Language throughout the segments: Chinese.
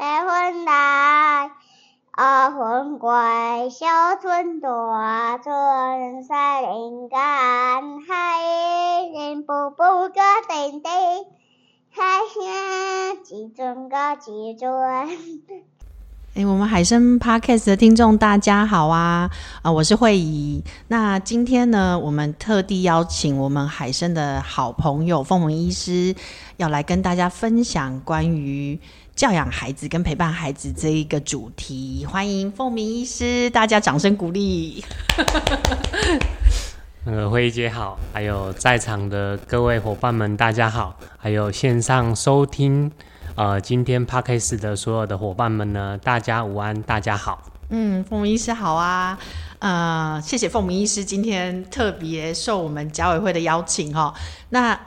白云来，二分归，小村大村山林间，海人步步个叮叮，海声几尊个几尊。哎，我们海生 Podcast 的听众大家好啊！啊、呃，我是慧仪。那今天呢，我们特地邀请我们海生的好朋友凤鸣医师，要来跟大家分享关于教养孩子跟陪伴孩子这一个主题。欢迎凤鸣医师，大家掌声鼓励。那 个慧姐好，还有在场的各位伙伴们大家好，还有线上收听。呃，今天 Podcast 的所有的伙伴们呢，大家午安，大家好。嗯，凤鸣医师好啊。呃，谢谢凤鸣医师今天特别受我们家委会的邀请哈、哦。那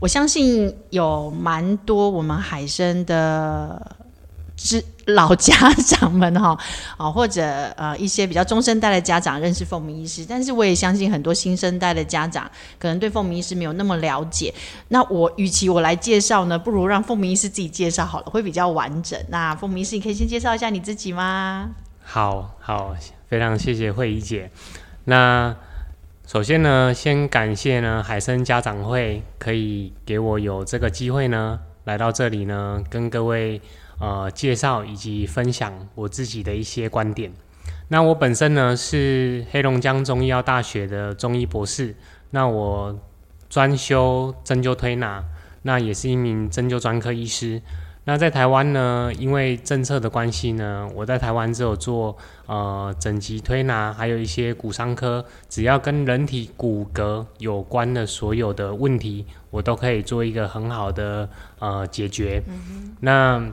我相信有蛮多我们海生的。是老家长们哈啊，或者呃一些比较中生代的家长认识凤鸣医师，但是我也相信很多新生代的家长可能对凤鸣医师没有那么了解。那我与其我来介绍呢，不如让凤鸣医师自己介绍好了，会比较完整。那凤鸣医师，你可以先介绍一下你自己吗？好好，非常谢谢慧仪姐。那首先呢，先感谢呢海参家长会可以给我有这个机会呢来到这里呢跟各位。呃，介绍以及分享我自己的一些观点。那我本身呢是黑龙江中医药大学的中医博士，那我专修针灸推拿，那也是一名针灸专科医师。那在台湾呢，因为政策的关系呢，我在台湾只有做呃整脊推拿，还有一些骨伤科，只要跟人体骨骼有关的所有的问题，我都可以做一个很好的呃解决。嗯、那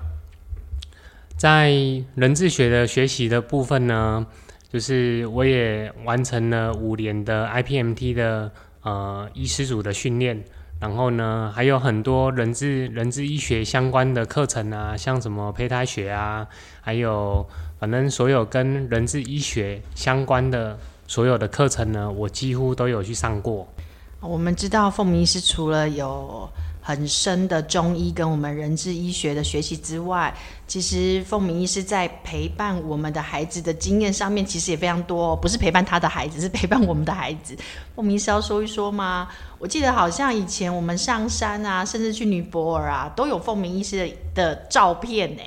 在人智学的学习的部分呢，就是我也完成了五年的 IPMT 的呃医师组的训练，然后呢还有很多人智人智医学相关的课程啊，像什么胚胎学啊，还有反正所有跟人智医学相关的所有的课程呢，我几乎都有去上过。我们知道凤鸣是除了有很深的中医跟我们人治医学的学习之外，其实凤鸣医师在陪伴我们的孩子的经验上面，其实也非常多。不是陪伴他的孩子，是陪伴我们的孩子。凤鸣医师要说一说吗？我记得好像以前我们上山啊，甚至去尼泊尔啊，都有凤鸣医师的，的照片呢。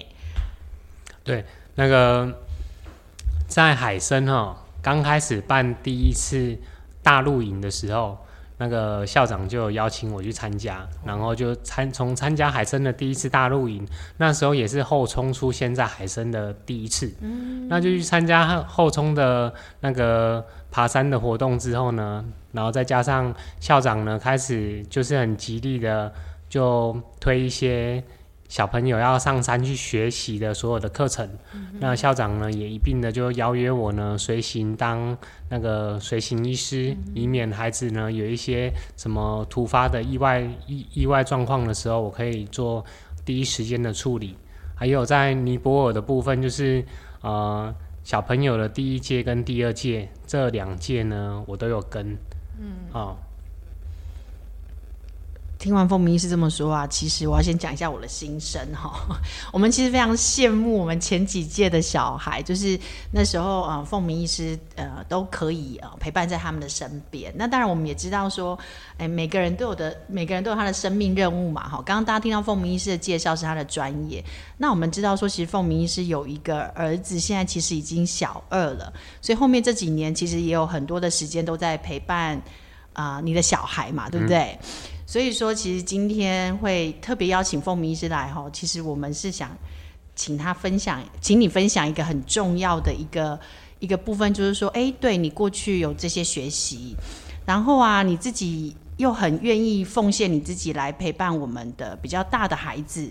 对，那个在海参哈刚开始办第一次大陆营的时候。那个校长就邀请我去参加，然后就参从参加海参的第一次大露营，那时候也是后冲出现在海参的第一次，嗯，那就去参加后冲的那个爬山的活动之后呢，然后再加上校长呢开始就是很极力的就推一些。小朋友要上山去学习的所有的课程，嗯、那校长呢也一并的就邀约我呢随行当那个随行医师，嗯、以免孩子呢有一些什么突发的意外意意外状况的时候，我可以做第一时间的处理。还有在尼泊尔的部分，就是呃小朋友的第一届跟第二届这两届呢，我都有跟，嗯，哦。听完凤鸣医师这么说啊，其实我要先讲一下我的心声哈。我们其实非常羡慕我们前几届的小孩，就是那时候啊，凤鸣医师呃都可以呃陪伴在他们的身边。那当然我们也知道说，哎，每个人都有的，每个人都有他的生命任务嘛哈。刚刚大家听到凤鸣医师的介绍是他的专业，那我们知道说，其实凤鸣医师有一个儿子，现在其实已经小二了，所以后面这几年其实也有很多的时间都在陪伴啊、你的小孩嘛，对不对？所以说，其实今天会特别邀请凤鸣医师来哈，其实我们是想请他分享，请你分享一个很重要的一个一个部分，就是说，哎，对你过去有这些学习，然后啊，你自己又很愿意奉献你自己来陪伴我们的比较大的孩子，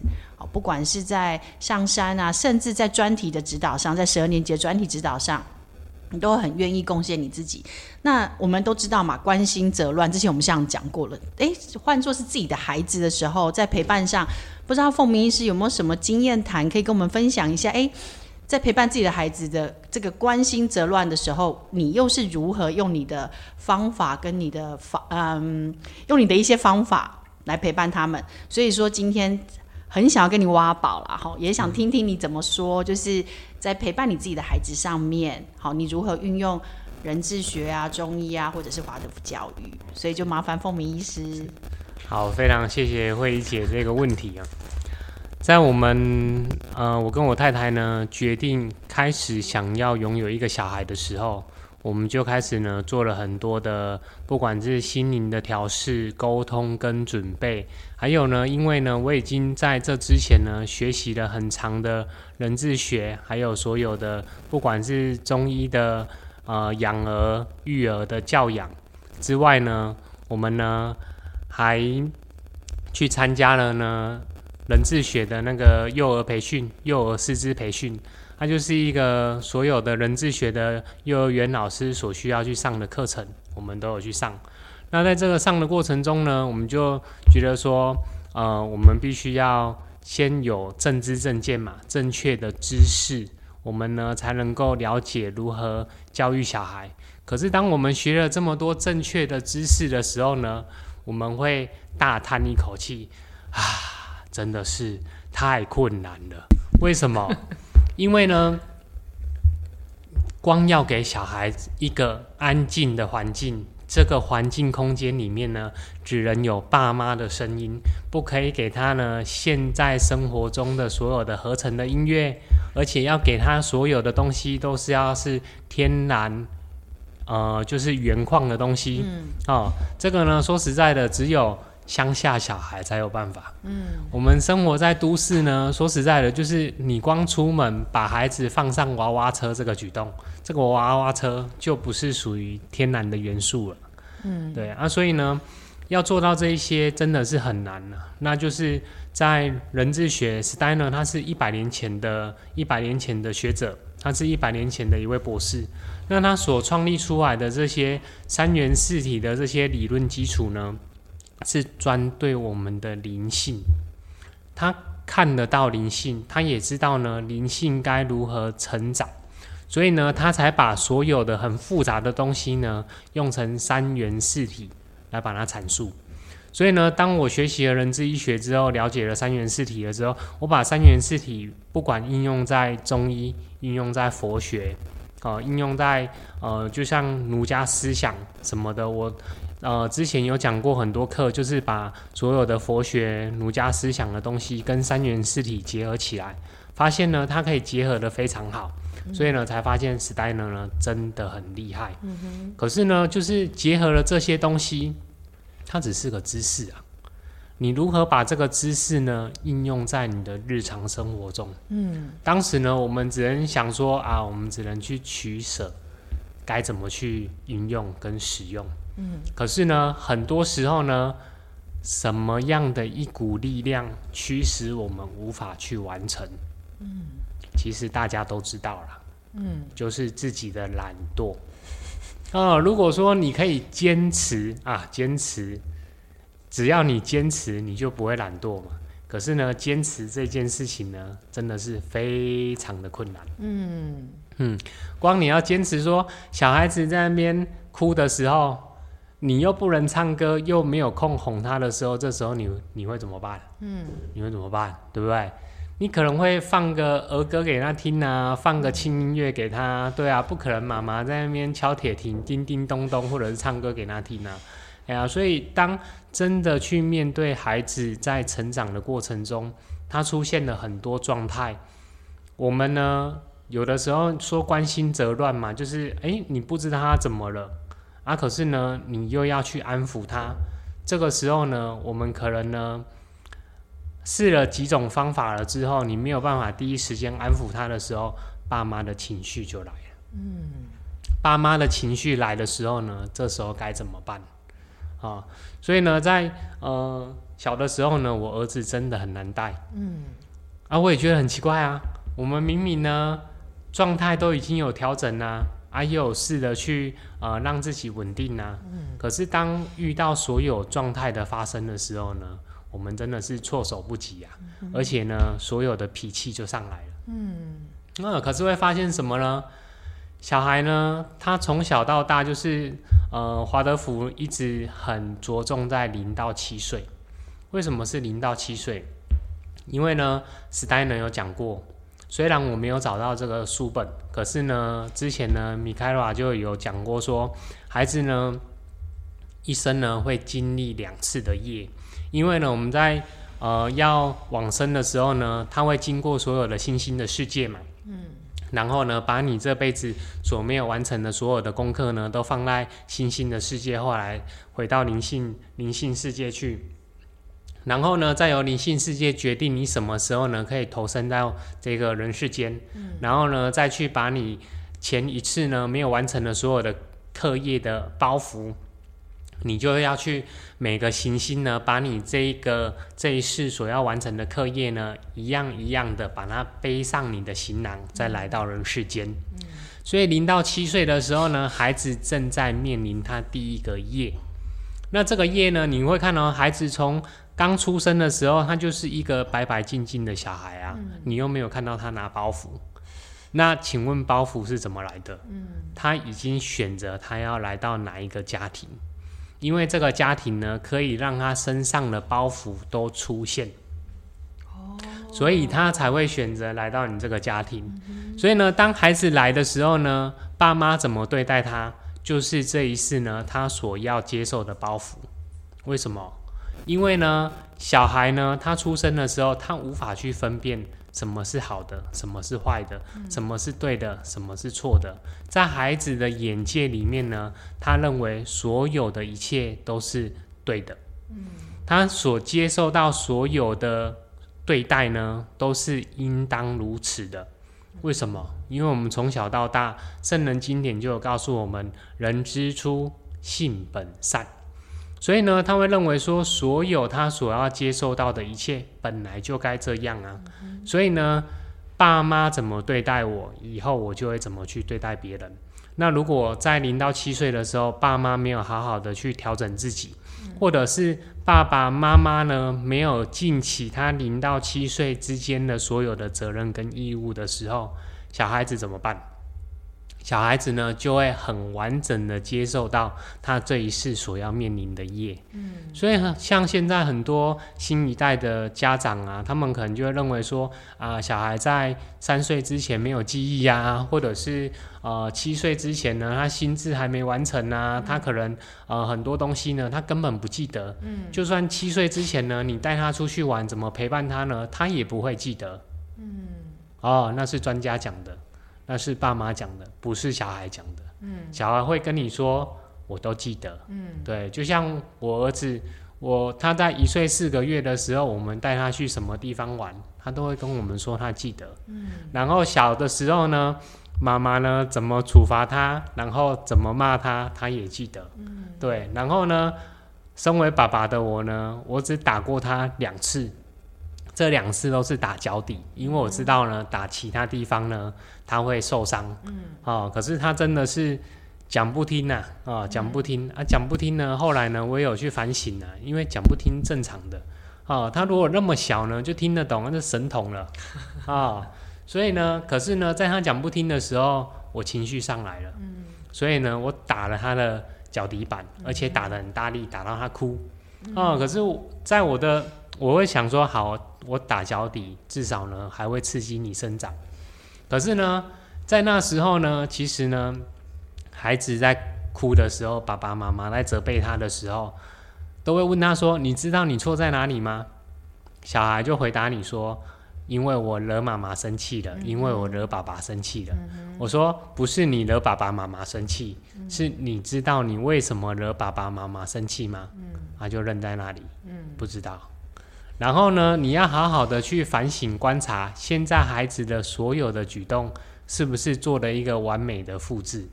不管是在上山啊，甚至在专题的指导上，在十二年级的专题指导上。你都很愿意贡献你自己，那我们都知道嘛，关心则乱。之前我们像讲过了，诶，换作是自己的孩子的时候，在陪伴上，不知道凤鸣医师有没有什么经验谈，可以跟我们分享一下？诶，在陪伴自己的孩子的这个关心则乱的时候，你又是如何用你的方法跟你的方，嗯，用你的一些方法来陪伴他们？所以说今天很想要跟你挖宝啦，哈，也想听听你怎么说，就是在陪伴你自己的孩子上面，好，你如何运用人智学啊、中医啊，或者是华德福教育，所以就麻烦凤鸣医师。好，非常谢谢惠仪姐这个问题啊。在我们呃，我跟我太太呢决定开始想要拥有一个小孩的时候，我们就开始呢做了很多的，不管是心灵的调试、沟通跟准备，还有呢，因为呢我已经在这之前呢学习了很长的人智学，还有所有的不管是中医的呃养儿育儿的教养之外呢，我们呢还去参加了呢。人智学的那个幼儿培训、幼儿师资培训，它就是一个所有的人智学的幼儿园老师所需要去上的课程，我们都有去上。那在这个上的过程中呢，我们就觉得说，呃，我们必须要先有正知正见嘛，正确的知识，我们呢才能够了解如何教育小孩。可是当我们学了这么多正确的知识的时候呢，我们会大叹一口气，啊。真的是太困难了。为什么？因为呢，光要给小孩子一个安静的环境，这个环境空间里面呢，只能有爸妈的声音，不可以给他呢现在生活中的所有的合成的音乐，而且要给他所有的东西都是要是天然，呃，就是原矿的东西。嗯。哦，这个呢，说实在的，只有。乡下小孩才有办法。嗯，我们生活在都市呢，说实在的，就是你光出门把孩子放上娃娃车这个举动，这个娃娃车就不是属于天然的元素了。嗯，对啊，所以呢，要做到这一些真的是很难了。那就是在人智学，Steiner 他是一百年前的一百年前的学者，他是一百年前的一位博士。那他所创立出来的这些三元四体的这些理论基础呢，是专对我们的灵性，他看得到灵性，他也知道呢灵性该如何成长，所以呢，他才把所有的很复杂的东西呢，用成三元四体来把它阐述。所以呢，当我学习了人之医学之后，了解了三元四体了之后，我把三元四体不管应用在中医，应用在佛学，呃，应用在呃，就像儒家思想什么的，我。呃，之前有讲过很多课，就是把所有的佛学、儒家思想的东西跟三元四体结合起来，发现呢，它可以结合的非常好，所以呢，才发现 Steiner 呢真的很厉害。可是呢，就是结合了这些东西，它只是个知识啊。你如何把这个知识呢应用在你的日常生活中？嗯。当时呢，我们只能想说啊，我们只能去取舍，该怎么去运用跟使用。嗯，可是呢，很多时候呢，什么样的一股力量驱使我们无法去完成？嗯，其实大家都知道了，嗯，就是自己的懒惰。哦，如果说你可以坚持啊，坚持，只要你坚持，你就不会懒惰嘛。可是呢，坚持这件事情呢，真的是非常的困难。嗯嗯，光你要坚持说，小孩子在那边哭的时候。你又不能唱歌，又没有空哄他的时候，这时候你你会怎么办？嗯，你会怎么办？对不对？你可能会放个儿歌给他听啊，放个轻音乐给他，对啊，不可能妈妈在那边敲铁琴，叮叮咚咚，或者是唱歌给他听啊。哎呀，所以当真的去面对孩子在成长的过程中，他出现了很多状态，我们呢，有的时候说关心则乱嘛，就是哎，你不知道他怎么了。啊，可是呢，你又要去安抚他，这个时候呢，我们可能呢试了几种方法了之后，你没有办法第一时间安抚他的时候，爸妈的情绪就来了。嗯，爸妈的情绪来的时候呢，这时候该怎么办？啊，所以呢，在呃小的时候呢，我儿子真的很难带。嗯，啊，我也觉得很奇怪啊，我们明明呢状态都已经有调整啦。啊，也有试着去呃让自己稳定啊。嗯。可是当遇到所有状态的发生的时候呢，我们真的是措手不及啊。嗯。而且呢，所有的脾气就上来了。嗯。那可是会发现什么呢？小孩呢，他从小到大就是呃，华德福一直很着重在零到七岁。为什么是零到七岁？因为呢，史丹呢有讲过，虽然我没有找到这个书本，可是呢，之前呢，米开朗就有讲过说，孩子呢一生呢会经历两次的业，因为呢，我们在呃要往生的时候呢，他会经过所有的星星的世界嘛，嗯，然后呢，把你这辈子所没有完成的所有的功课呢，都放在星星的世界，后来回到灵性灵性世界去。然后呢，再由灵性世界决定你什么时候呢可以投身到这个人世间，嗯、然后呢，再去把你前一次呢没有完成的所有的课业的包袱，你就要去每个行星呢，把你这一个这一世所要完成的课业呢，一样一样的把它背上你的行囊，再来到人世间。嗯、所以零到七岁的时候呢，孩子正在面临他第一个业。那这个业呢，你会看到孩子从刚出生的时候，他就是一个白白净净的小孩啊，嗯、你又没有看到他拿包袱。那请问包袱是怎么来的？嗯、他已经选择他要来到哪一个家庭，因为这个家庭呢，可以让他身上的包袱都出现。哦、所以他才会选择来到你这个家庭。嗯、所以呢，当孩子来的时候呢，爸妈怎么对待他，就是这一世呢，他所要接受的包袱。为什么？因为呢，小孩呢，他出生的时候，他无法去分辨什么是好的，什么是坏的，什么是对的，什么是错的。在孩子的眼界里面呢，他认为所有的一切都是对的。他所接受到所有的对待呢，都是应当如此的。为什么？因为我们从小到大，圣人经典就有告诉我们：人之初，性本善。所以呢，他会认为说，所有他所要接受到的一切，本来就该这样啊。所以呢，爸妈怎么对待我，以后我就会怎么去对待别人。那如果在零到七岁的时候，爸妈没有好好的去调整自己，或者是爸爸妈妈呢，没有尽起他零到七岁之间的所有的责任跟义务的时候，小孩子怎么办？小孩子呢，就会很完整的接受到他这一世所要面临的业。嗯，所以像现在很多新一代的家长啊，他们可能就会认为说，啊、呃，小孩在三岁之前没有记忆呀、啊，或者是呃七岁之前呢，他心智还没完成啊，嗯、他可能呃很多东西呢，他根本不记得。嗯，就算七岁之前呢，你带他出去玩，怎么陪伴他呢？他也不会记得。嗯，哦，那是专家讲的。那是爸妈讲的，不是小孩讲的。嗯，小孩会跟你说，我都记得。嗯，对，就像我儿子，我他在一岁四个月的时候，我们带他去什么地方玩，他都会跟我们说他记得。嗯，然后小的时候呢，妈妈呢怎么处罚他，然后怎么骂他，他也记得。嗯，对，然后呢，身为爸爸的我呢，我只打过他两次。这两次都是打脚底，因为我知道呢，打其他地方呢，他会受伤。嗯，哦，可是他真的是讲不听呐，啊，哦，讲不听。啊，讲不听呢。后来呢，我也有去反省了，因为讲不听正常的，哦，他如果那么小呢，就听得懂，那是神童了，啊，哦，所以呢，可是呢，在他讲不听的时候，我情绪上来了，嗯，所以呢，我打了他的脚底板，而且打得很大力，打到他哭，啊，哦，可是在我的。我会想说，好，我打脚底，至少呢还会刺激你生长。可是呢，在那时候呢，其实呢，孩子在哭的时候，爸爸妈妈在责备他的时候，都会问他说：“你知道你错在哪里吗？”小孩就回答你说：“因为我惹妈妈生气了，因为我惹爸爸生气了。”我说：“不是你惹爸爸妈妈生气，是你知道你为什么惹爸爸妈妈生气吗？”他就愣在那里，不知道。然后呢，你要好好的去反省观察，现在孩子的所有的举动是不是做了一个完美的复制？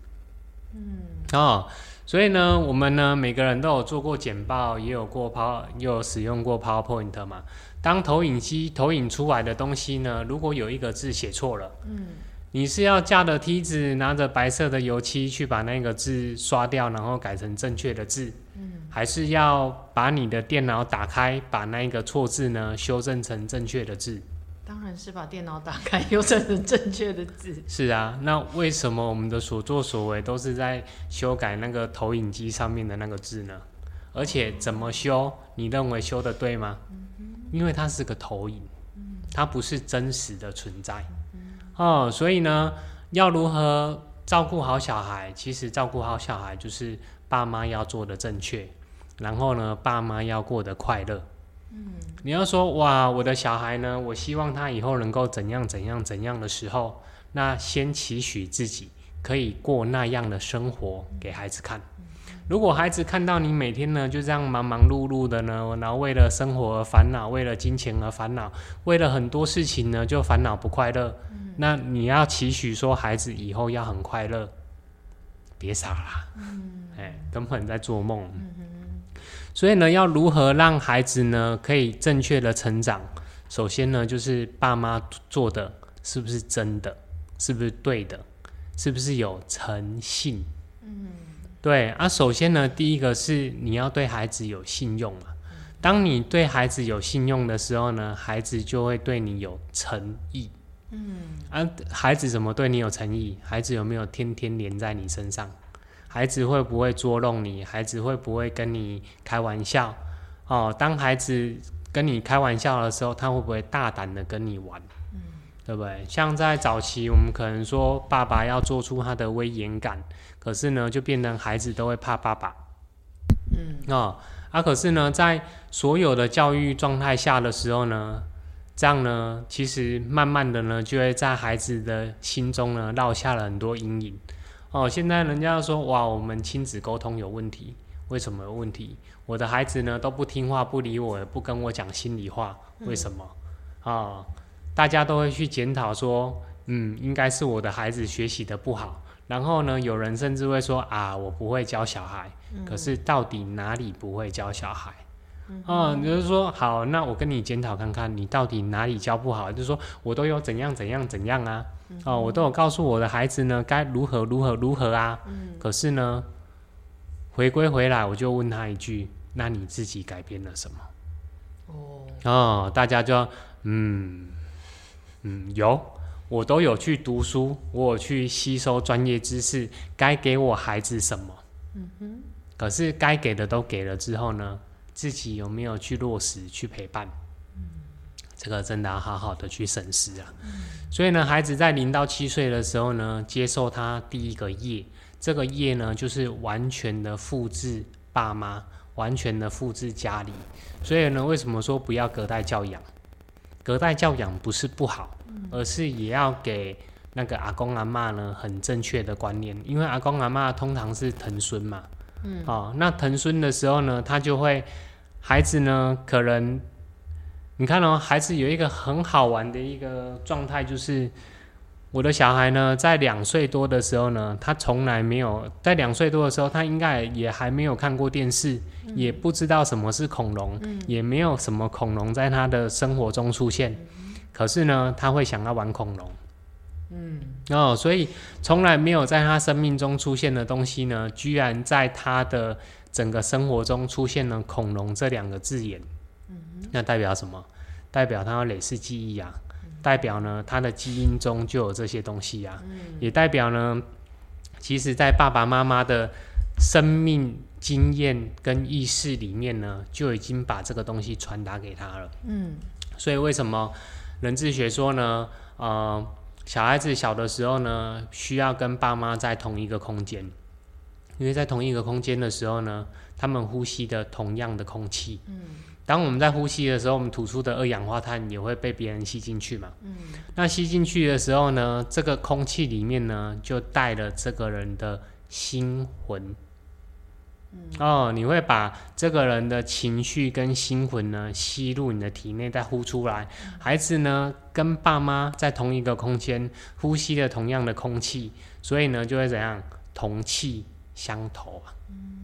嗯，哦，所以呢，我们呢每个人都有做过简报，也有过 Power，也有使用过 PowerPoint 嘛。当投影机投影出来的东西呢，如果有一个字写错了，嗯，你是要架着梯子，拿着白色的油漆去把那个字刷掉，然后改成正确的字。还是要把你的电脑打开，把那个错字呢修正成正确的字。当然是把电脑打开，修正成正确的字。是啊，那为什么我们的所作所为都是在修改那个投影机上面的那个字呢？而且怎么修，你认为修的对吗？因为它是个投影。它不是真实的存在。哦，所以呢，要如何照顾好小孩？其实照顾好小孩就是爸妈要做的正确，然后呢，爸妈要过得快乐。嗯，你要说哇，我的小孩呢，我希望他以后能够怎样怎样怎样的时候，那先期许自己可以过那样的生活给孩子看。如果孩子看到你每天呢就这样忙忙碌碌的呢，然后为了生活而烦恼，为了金钱而烦恼，为了很多事情呢就烦恼不快乐，嗯、那你要期许说孩子以后要很快乐，别傻啦，嗯、哎，根本在做梦。所以呢，要如何让孩子呢可以正确的成长？首先呢，就是爸妈做的是不是真的，是不是对的，是不是有诚信？嗯。对啊，首先呢，第一个是你要对孩子有信用嘛。当你对孩子有信用的时候呢，孩子就会对你有诚意。嗯，啊，孩子怎么对你有诚意？孩子有没有天天黏在你身上？孩子会不会捉弄你？孩子会不会跟你开玩笑？哦，当孩子跟你开玩笑的时候，他会不会大胆的跟你玩？嗯，对不对？像在早期，我们可能说爸爸要做出他的威严感。可是呢，就变成孩子都会怕爸爸，嗯哦，啊，可是呢，在所有的教育状态下的时候呢，这样呢，其实慢慢的呢，就会在孩子的心中呢，落下了很多阴影。哦，现在人家说，哇，我们亲子沟通有问题，为什么有问题？我的孩子呢都不听话，不理我，不跟我讲心里话，为什么？啊、哦，大家都会去检讨说，嗯，应该是我的孩子学习的不好。然后呢，有人甚至会说啊，我不会教小孩。嗯、可是到底哪里不会教小孩？啊，就是说好，那我跟你检讨看看，你到底哪里教不好？就是说我都有怎样怎样怎样啊？哦，我都有告诉我的孩子呢，该如何如何如何啊？嗯、可是呢，回归回来，我就问他一句：那你自己改变了什么？哦，哦，大家就嗯嗯有。我都有去读书，我有去吸收专业知识，该给我孩子什么？嗯哼。可是该给的都给了之后呢，自己有没有去落实去陪伴？嗯。这个真的要好好的去审视啊。嗯。所以呢，孩子在零到七岁的时候呢，接受他第一个业，这个业呢，就是完全的复制爸妈，完全的复制家里。所以呢，为什么说不要隔代教养？隔代教养不是不好。而是也要给那个阿公阿妈呢很正确的观念，因为阿公阿妈通常是疼孙嘛，嗯，哦，那疼孙的时候呢，他就会孩子呢可能你看哦，孩子有一个很好玩的一个状态，就是我的小孩呢在两岁多的时候呢，他从来没有在两岁多的时候，他应该也还没有看过电视，嗯、也不知道什么是恐龙，嗯、也没有什么恐龙在他的生活中出现。可是呢，他会想要玩恐龙，嗯，哦，所以从来没有在他生命中出现的东西呢，居然在他的整个生活中出现了“恐龙”这两个字眼，嗯，那代表什么？代表他有累世记忆啊，嗯、代表呢，他的基因中就有这些东西啊，嗯、也代表呢，其实，在爸爸妈妈的生命经验跟意识里面呢，就已经把这个东西传达给他了，嗯，所以为什么？人智学说呢，呃，小孩子小的时候呢，需要跟爸妈在同一个空间，因为在同一个空间的时候呢，他们呼吸的同样的空气。嗯。当我们在呼吸的时候，我们吐出的二氧化碳也会被别人吸进去嘛。嗯。那吸进去的时候呢，这个空气里面呢，就带了这个人的心魂。哦，你会把这个人的情绪跟心魂呢吸入你的体内，再呼出来。孩子呢跟爸妈在同一个空间，呼吸了同样的空气，所以呢就会怎样同气相投啊？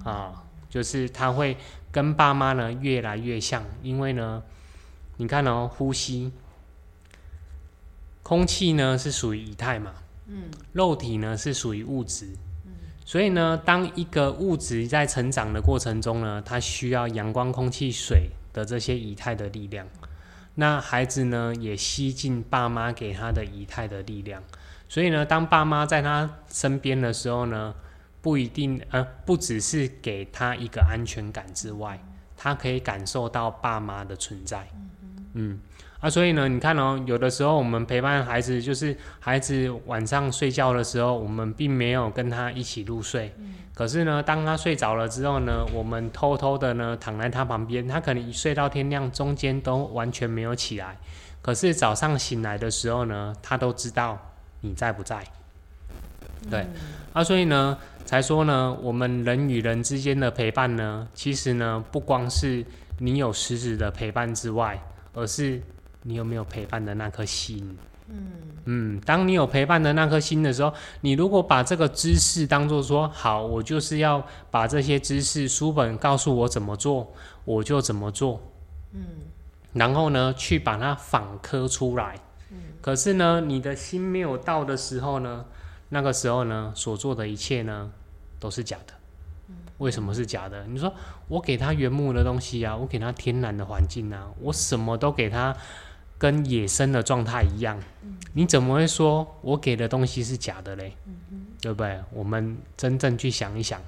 啊、哦，就是他会跟爸妈呢越来越像，因为呢，你看哦，呼吸，空气呢是属于以太嘛，嗯，肉体呢是属于物质。所以呢，当一个物质在成长的过程中呢，它需要阳光、空气、水的这些仪态的力量。那孩子呢，也吸进爸妈给他的仪态的力量。所以呢，当爸妈在他身边的时候呢，不一定呃，不只是给他一个安全感之外，他可以感受到爸妈的存在。嗯啊，所以呢，你看哦，有的时候我们陪伴孩子，就是孩子晚上睡觉的时候，我们并没有跟他一起入睡。嗯。可是呢，当他睡着了之后呢，我们偷偷的呢躺在他旁边，他可能一睡到天亮，中间都完全没有起来。可是早上醒来的时候呢，他都知道你在不在。对。嗯。啊，所以呢，才说呢，我们人与人之间的陪伴呢，其实呢，不光是你有实质的陪伴之外，而是你有没有陪伴的那颗心。嗯嗯，当你有陪伴的那颗心的时候，你如果把这个知识当做说好，我就是要把这些知识书本告诉我怎么做，我就怎么做。嗯，然后呢，去把它反刻出来。嗯，可是呢，你的心没有到的时候呢，那个时候呢，所做的一切呢，都是假的。为什么是假的？你说我给他原木的东西啊，我给他天然的环境啊，我什么都给他。跟野生的状态一样，你怎么会说我给的东西是假的嘞？对不对？我们真正去想一想，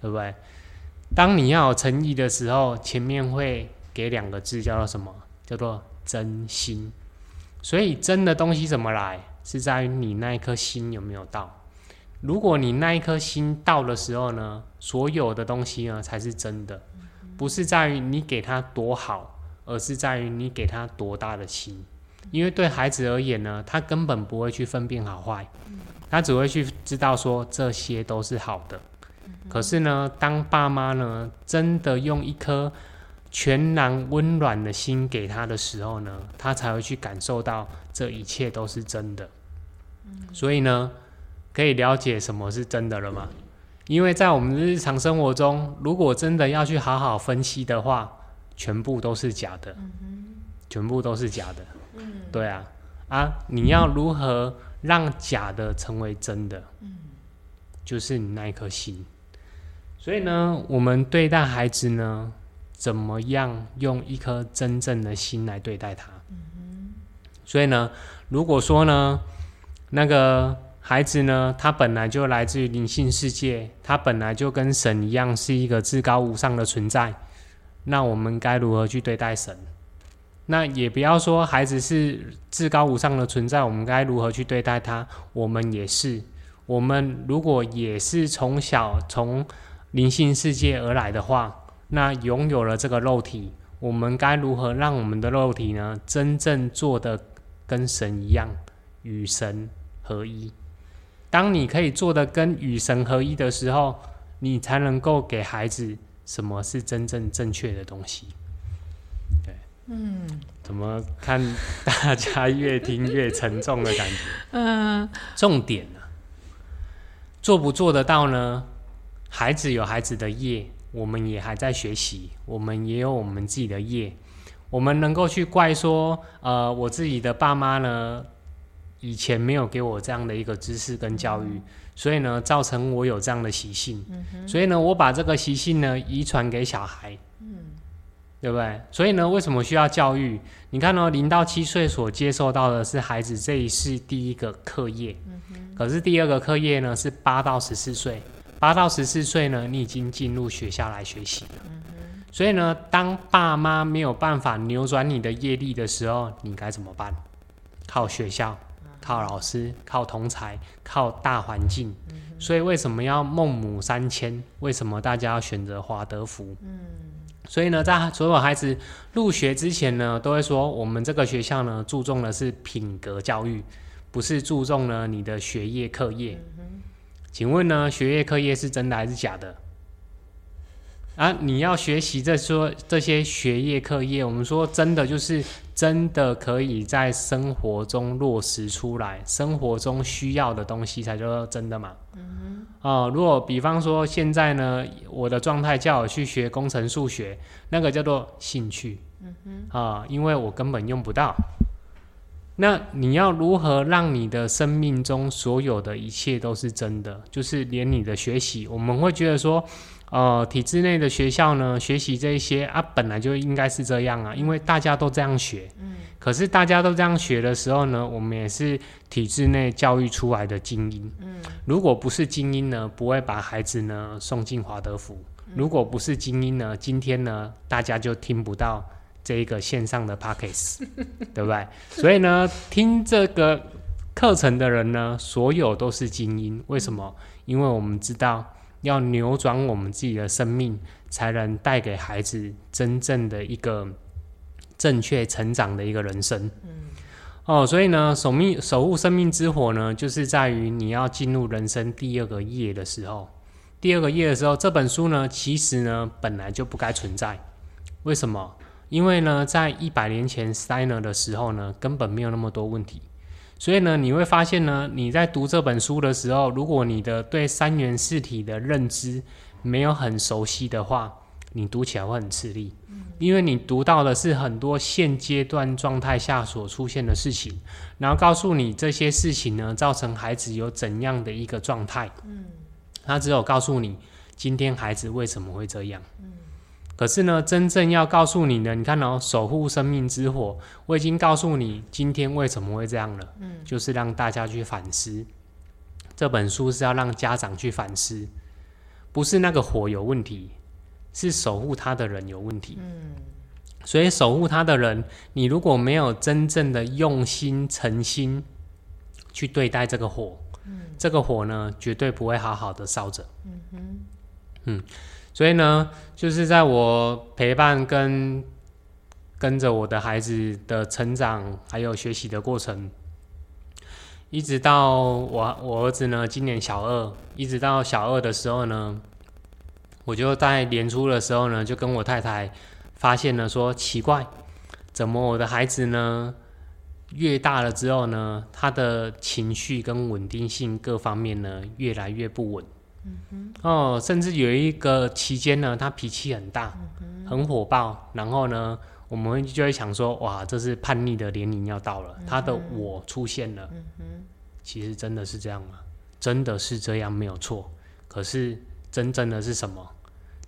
对不对？当你要有诚意的时候，前面会给两个字，叫做什么？叫做真心。所以真的东西怎么来？是在于你那一颗心有没有到。如果你那一颗心到的时候呢，所有的东西呢才是真的，不是在于你给他多好。而是在于你给他多大的心，因为对孩子而言呢，他根本不会去分辨好坏，他只会去知道说这些都是好的。可是呢，当爸妈呢真的用一颗全然温暖的心给他的时候呢，他才会去感受到这一切都是真的。所以呢，可以了解什么是真的了吗？因为在我们日常生活中，如果真的要去好好分析的话，全部都是假的，全部都是假的，对啊，啊，你要如何让假的成为真的？就是你那一颗心。所以呢，我们对待孩子呢，怎么样用一颗真正的心来对待他？所以呢，如果说呢，那个孩子呢，他本来就来自于灵性世界，他本来就跟神一样，是一个至高无上的存在。那我们该如何去对待神？那也不要说孩子是至高无上的存在，我们该如何去对待他？我们也是。我们如果也是从小从灵性世界而来的话，那拥有了这个肉体，我们该如何让我们的肉体呢，真正做得跟神一样，与神合一？当你可以做得跟与神合一的时候，你才能够给孩子。什么是真正正确的东西？对，嗯，怎么看大家越听越沉重的感觉？嗯，重点呢，做不做得到呢？孩子有孩子的业，我们也还在学习，我们也有我们自己的业，我们能够去怪说，呃，我自己的爸妈呢，以前没有给我这样的一个知识跟教育。所以呢，造成我有这样的习性，嗯，所以呢，我把这个习性呢遗传给小孩，嗯，对不对？所以呢，为什么需要教育？你看哦，零到七岁所接受到的是孩子这一世第一个课业，嗯，可是第二个课业呢是八到十四岁，八到十四岁呢，你已经进入学校来学习了，嗯，所以呢，当爸妈没有办法扭转你的业力的时候，你该怎么办？靠学校。靠老师，靠同才，靠大环境，所以为什么要孟母三迁？为什么大家要选择华德福？所以呢，在所有孩子入学之前呢，都会说我们这个学校呢，注重的是品格教育，不是注重呢你的学业课业。请问呢，学业课业是真的还是假的？啊，你要学习这说这些学业课业，我们说真的就是。真的可以在生活中落实出来，生活中需要的东西才叫做真的嘛。嗯哦，如果比方说现在呢，我的状态叫我去学工程数学，那个叫做兴趣。嗯哼。啊，因为我根本用不到。那你要如何让你的生命中所有的一切都是真的？就是连你的学习，我们会觉得说。呃，体制内的学校呢，学习这一些啊，本来就应该是这样啊，因为大家都这样学。嗯。可是大家都这样学的时候呢，我们也是体制内教育出来的精英。嗯。如果不是精英呢，不会把孩子呢送进华德福。如果不是精英呢，今天呢，大家就听不到这一个线上的 Podcast，对不对？所以呢，听这个课程的人呢，所有都是精英。为什么？因为我们知道要扭转我们自己的生命，才能带给孩子真正的一个正确成长的一个人生。嗯。哦，所以呢，守命守护生命之火呢，就是在于你要进入人生第二个夜的时候。第二个夜的时候，这本书呢，其实呢，本来就不该存在。为什么？因为呢，在一百年前 Steiner 的时候呢，根本没有那么多问题。所以呢，你会发现呢，你在读这本书的时候，如果你的对三元四体的认知没有很熟悉的话，你读起来会很吃力。因为你读到的是很多现阶段状态下所出现的事情，然后告诉你这些事情呢，造成孩子有怎样的一个状态。嗯他只有告诉你今天孩子为什么会这样，嗯，可是呢，真正要告诉你的，你看哦，守护生命之火，我已经告诉你今天为什么会这样了，嗯，就是让大家去反思。这本书是要让家长去反思，不是那个火有问题，是守护他的人有问题，嗯，所以守护他的人，你如果没有真正的用心诚心去对待这个火。嗯这个火呢，绝对不会好好的烧着。嗯哼，嗯，所以呢，就是在我陪伴跟跟着我的孩子的成长，还有学习的过程，一直到我我儿子呢，今年小二，一直到小二的时候呢，我就在年初的时候呢，就跟我太太发现了说，奇怪，怎么我的孩子呢？越大了之后呢，他的情绪跟稳定性各方面呢，越来越不稳。嗯哼。哦，甚至有一个期间呢，他脾气很大，嗯、很火爆。然后呢，我们就会想说，哇，这是叛逆的年龄要到了，嗯、他的我出现了。嗯哼。其实真的是这样吗？真的是这样没有错。可是真正的是什么？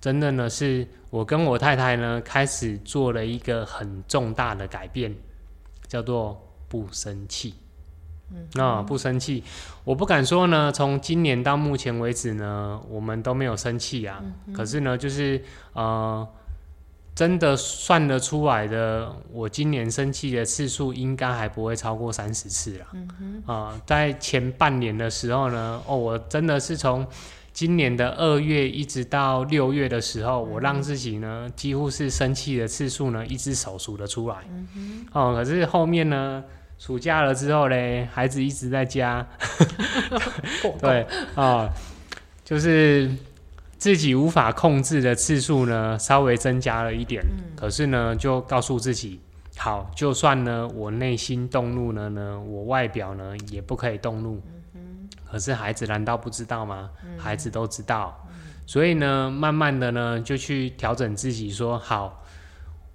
真正的是我跟我太太呢，开始做了一个很重大的改变，叫做。不生气，嗯，那不生气，我不敢说呢。从今年到目前为止呢，我们都没有生气啊。嗯、可是呢，就是呃，真的算得出来的，我今年生气的次数应该还不会超过三十次了。嗯，啊、呃，在前半年的时候呢，哦，我真的是从今年的二月一直到六月的时候，嗯、我让自己呢，几乎是生气的次数呢，一只手数得出来。哦，可是后面呢？暑假了之后嘞，孩子一直在家，对啊、哦，就是自己无法控制的次数呢，稍微增加了一点。嗯、可是呢，就告诉自己，好，就算呢我内心动怒了呢，我外表呢也不可以动怒。嗯、可是孩子难道不知道吗？嗯、孩子都知道。嗯、所以呢，慢慢的呢，就去调整自己，说好。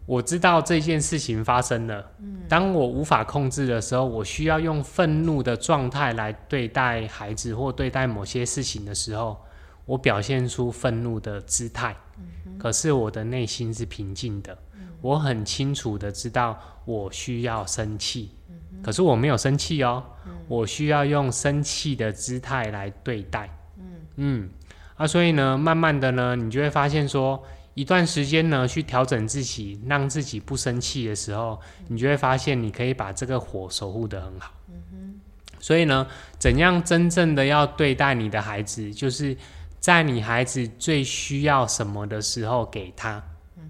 我知道这件事情发生了。当我无法控制的时候，我需要用愤怒的状态来对待孩子或对待某些事情的时候，我表现出愤怒的姿态。可是我的内心是平静的，我很清楚的知道我需要生气，可是我没有生气哦，我需要用生气的姿态来对待。嗯，啊，所以呢，慢慢的呢，你就会发现说。一段时间呢，去调整自己，让自己不生气的时候，你就会发现你可以把这个火守护得很好。嗯。所以呢，怎样真正的要对待你的孩子，就是在你孩子最需要什么的时候给他。嗯。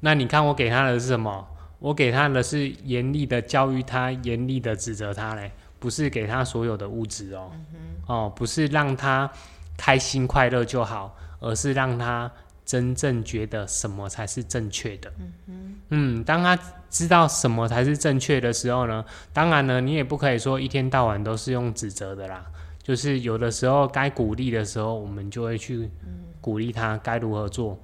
那你看我给他的是什么？我给他的是严厉的教育他，严厉的指责他嘞，不是给他所有的物质哦。嗯。哦，不是让他开心快乐就好，而是让他。真正觉得什么才是正确的，嗯当他知道什么才是正确的时候呢，当然呢，你也不可以说一天到晚都是用指责的啦，就是有的时候该鼓励的时候，我们就会去鼓励他该如何做。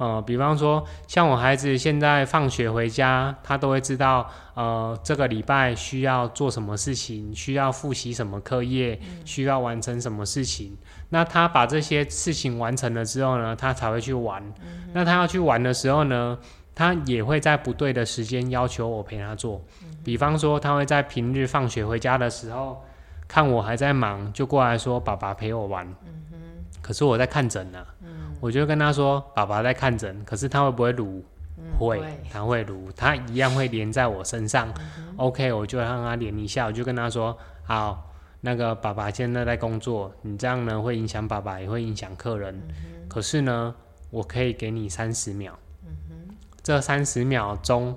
呃，比方说，像我孩子现在放学回家，他都会知道，呃，这个礼拜需要做什么事情，需要复习什么课业，需要完成什么事情。那他把这些事情完成了之后呢，他才会去玩。那他要去玩的时候呢，他也会在不对的时间要求我陪他做。比方说，他会在平日放学回家的时候，看我还在忙，就过来说：“爸爸陪我玩。”可是我在看诊呢。我就跟他说：“爸爸在看诊。”可是他会不会撸？嗯、会，他会撸，他一样会连在我身上。嗯、OK，我就让他连一下，我就跟他说：“好，那个爸爸现在在工作，你这样呢会影响爸爸，也会影响客人。嗯、可是呢，我可以给你三十秒。嗯、这三十秒钟，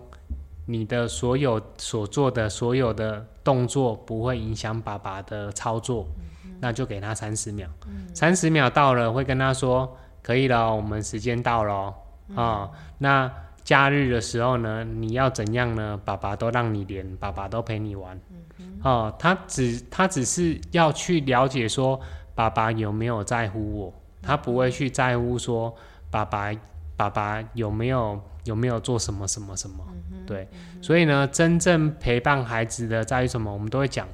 你的所有所做的所有的动作不会影响爸爸的操作，嗯、那就给他三十秒。三十、嗯、秒到了，会跟他说：可以了，我们时间到了啊、嗯哦。那。假日的时候呢，你要怎样呢？爸爸都让你连，爸爸都陪你玩。嗯、哦，他只他只是要去了解说，爸爸有没有在乎我，他不会去在乎说，爸爸爸爸有没有有没有做什么什么什么。嗯、对，嗯、所以呢，真正陪伴孩子的在于什么？我们都会讲，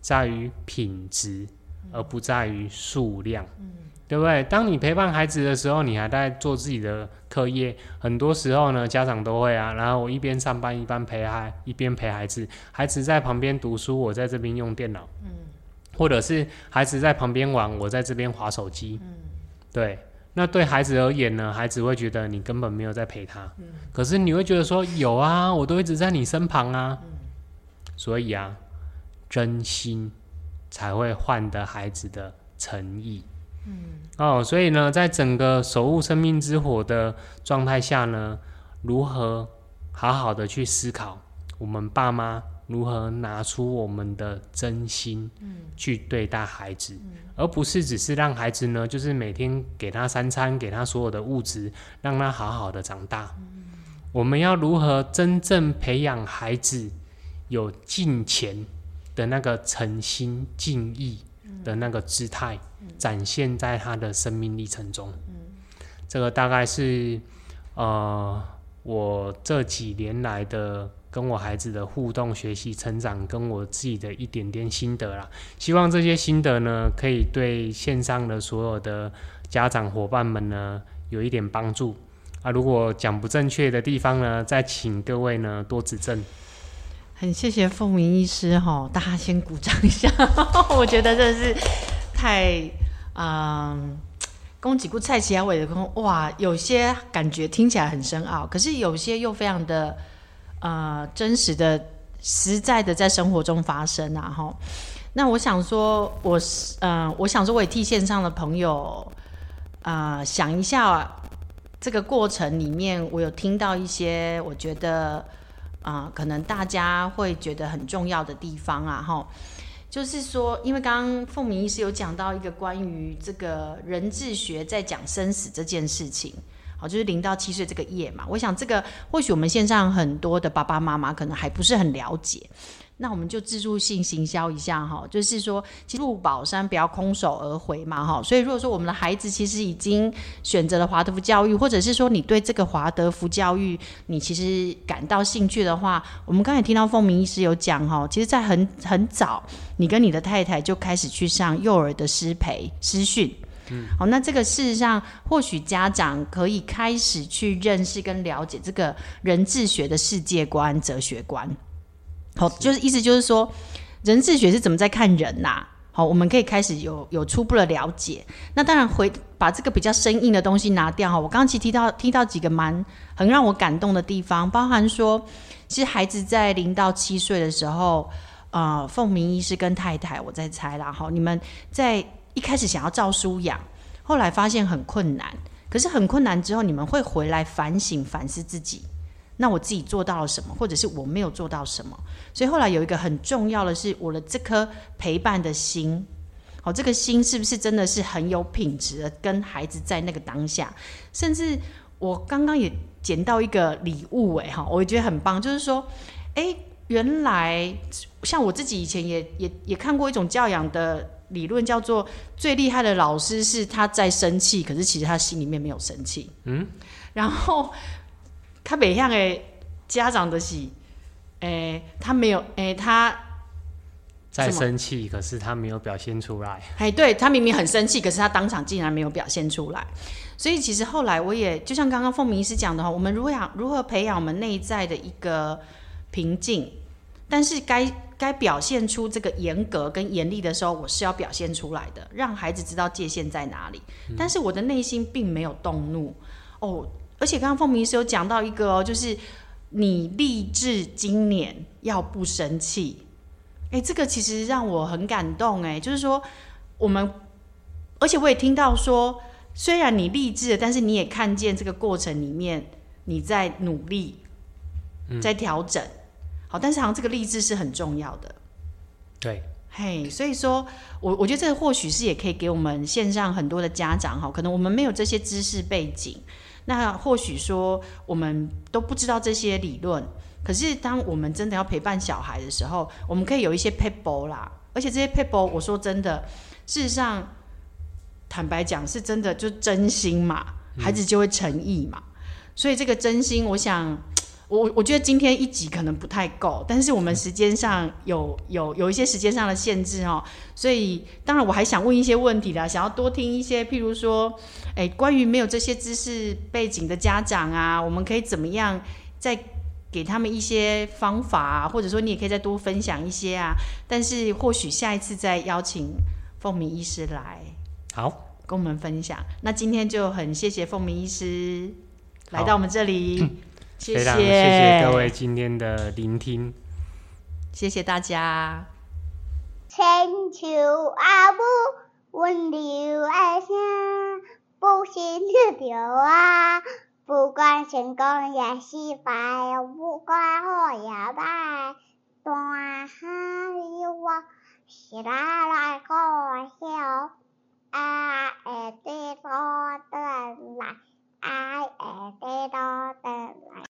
在于品质，而不在于数量。嗯对不对？当你陪伴孩子的时候，你还在做自己的课业。很多时候呢，家长都会啊，然后我一边上班一边陪孩，一边陪孩子。孩子在旁边读书，我在这边用电脑。嗯。或者是孩子在旁边玩，我在这边划手机。嗯。对，那对孩子而言呢，孩子会觉得你根本没有在陪他。嗯。可是你会觉得说有啊，我都一直在你身旁啊。嗯。所以啊，真心才会换得孩子的诚意。嗯、哦，所以呢，在整个守护生命之火的状态下呢，如何好好的去思考，我们爸妈如何拿出我们的真心，去对待孩子，嗯、而不是只是让孩子呢，就是每天给他三餐，给他所有的物质，让他好好的长大。嗯、我们要如何真正培养孩子有敬虔的那个诚心敬意的那个姿态？展现在他的生命历程中，这个大概是呃我这几年来的跟我孩子的互动、学习、成长，跟我自己的一点点心得啦。希望这些心得呢，可以对线上的所有的家长伙伴们呢有一点帮助啊。如果讲不正确的地方呢，再请各位呢多指正。很谢谢凤鸣医师哈，大家先鼓掌一下，我觉得这是。太，嗯，攻击过蔡奇亚伟的空哇，有些感觉听起来很深奥，可是有些又非常的，呃，真实的、实在的在生活中发生啊！哈，那我想说，我是，嗯、呃，我想说，我也替线上的朋友，啊、呃，想一下这个过程里面，我有听到一些，我觉得，啊、可能大家会觉得很重要的地方啊，哈。就是说，因为刚刚凤鸣医师有讲到一个关于这个人智学在讲生死这件事情，好，就是零到七岁这个页嘛。我想这个或许我们线上很多的爸爸妈妈可能还不是很了解。那我们就自助性行销一下哈，就是说，其实入宝山不要空手而回嘛哈。所以如果说我们的孩子其实已经选择了华德福教育，或者是说你对这个华德福教育你其实感到兴趣的话，我们刚才听到凤鸣医师有讲哈，其实，在很很早，你跟你的太太就开始去上幼儿的师培师训，嗯，好，那这个事实上或许家长可以开始去认识跟了解这个人智学的世界观、哲学观。好，就是意思就是说，人智学是怎么在看人呐、啊？好，我们可以开始有有初步的了解。那当然回把这个比较生硬的东西拿掉哈。我刚刚其实提到提到几个蛮很让我感动的地方，包含说，其实孩子在零到七岁的时候，呃，凤鸣医师跟太太，我在猜啦哈，你们在一开始想要照书养，后来发现很困难，可是很困难之后，你们会回来反省反思自己。那我自己做到了什么，或者是我没有做到什么？所以后来有一个很重要的是，我的这颗陪伴的心，好，这个心是不是真的是很有品质的？跟孩子在那个当下，甚至我刚刚也捡到一个礼物，哎，哈，我也觉得很棒，就是说，哎，原来像我自己以前也也也看过一种教养的理论，叫做最厉害的老师是他在生气，可是其实他心里面没有生气，嗯，然后。他每样诶，家长的是，诶，他没有，诶，他在生气，可是他没有表现出来。哎，对，他明明很生气，可是他当场竟然没有表现出来。所以其实后来我也就像刚刚凤鸣医师讲的话，我们如何养，如何培养我们内在的一个平静，但是该该表现出这个严格跟严厉的时候，我是要表现出来的，让孩子知道界限在哪里。嗯、但是我的内心并没有动怒哦。而且刚刚凤鸣医师有讲到一个哦，就是你立志今年要不生气。哎，这个其实让我很感动哎，就是说我们，而且我也听到说，虽然你励志了，但是你也看见这个过程里面你在努力，在调整。嗯、好，但是好像这个励志是很重要的。对，嘿，所以说我我觉得这个或许是也可以给我们线上很多的家长哈，可能我们没有这些知识背景，那或许说我们都不知道这些理论。可是，当我们真的要陪伴小孩的时候，我们可以有一些 p a p e 啦。而且这些 p a p e，我说真的，事实上，坦白讲，是真的，就真心嘛，孩子就会诚意嘛。嗯、所以这个真心，我想，我我觉得今天一集可能不太够，但是我们时间上有有有一些时间上的限制哦。所以，当然我还想问一些问题啦，想要多听一些，譬如说，哎，关于没有这些知识背景的家长啊，我们可以怎么样再？给他们一些方法啊，或者说你也可以再多分享一些啊。但是或许下一次再邀请凤鸣医师来，好跟我们分享。那今天就很谢谢凤鸣医师来到我们这里，谢谢，非常谢谢各位今天的聆听，谢谢大家。千秋阿母，温柔的声，不息的流啊！不管成功也失败，不管好也坏，大喊你我，是哪来个笑？啊，爱的多等来，爱的多等来。